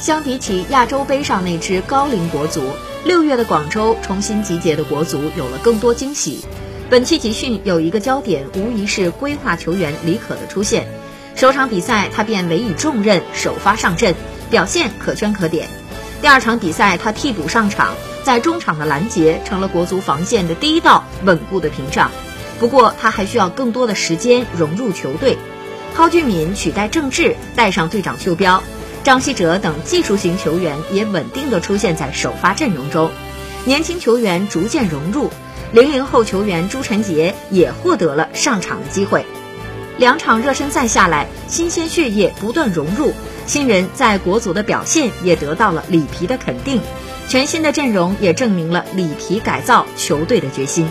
相比起亚洲杯上那支高龄国足，六月的广州重新集结的国足有了更多惊喜。本期集训有一个焦点，无疑是规划球员李可的出现。首场比赛他便委以重任，首发上阵，表现可圈可点。第二场比赛他替补上场，在中场的拦截成了国足防线的第一道稳固的屏障。不过他还需要更多的时间融入球队。蒿俊闵取代郑智，带上队长袖标，张稀哲等技术型球员也稳定地出现在首发阵容中，年轻球员逐渐融入，零零后球员朱晨杰也获得了上场的机会。两场热身赛下来，新鲜血液不断融入，新人在国足的表现也得到了里皮的肯定，全新的阵容也证明了里皮改造球队的决心。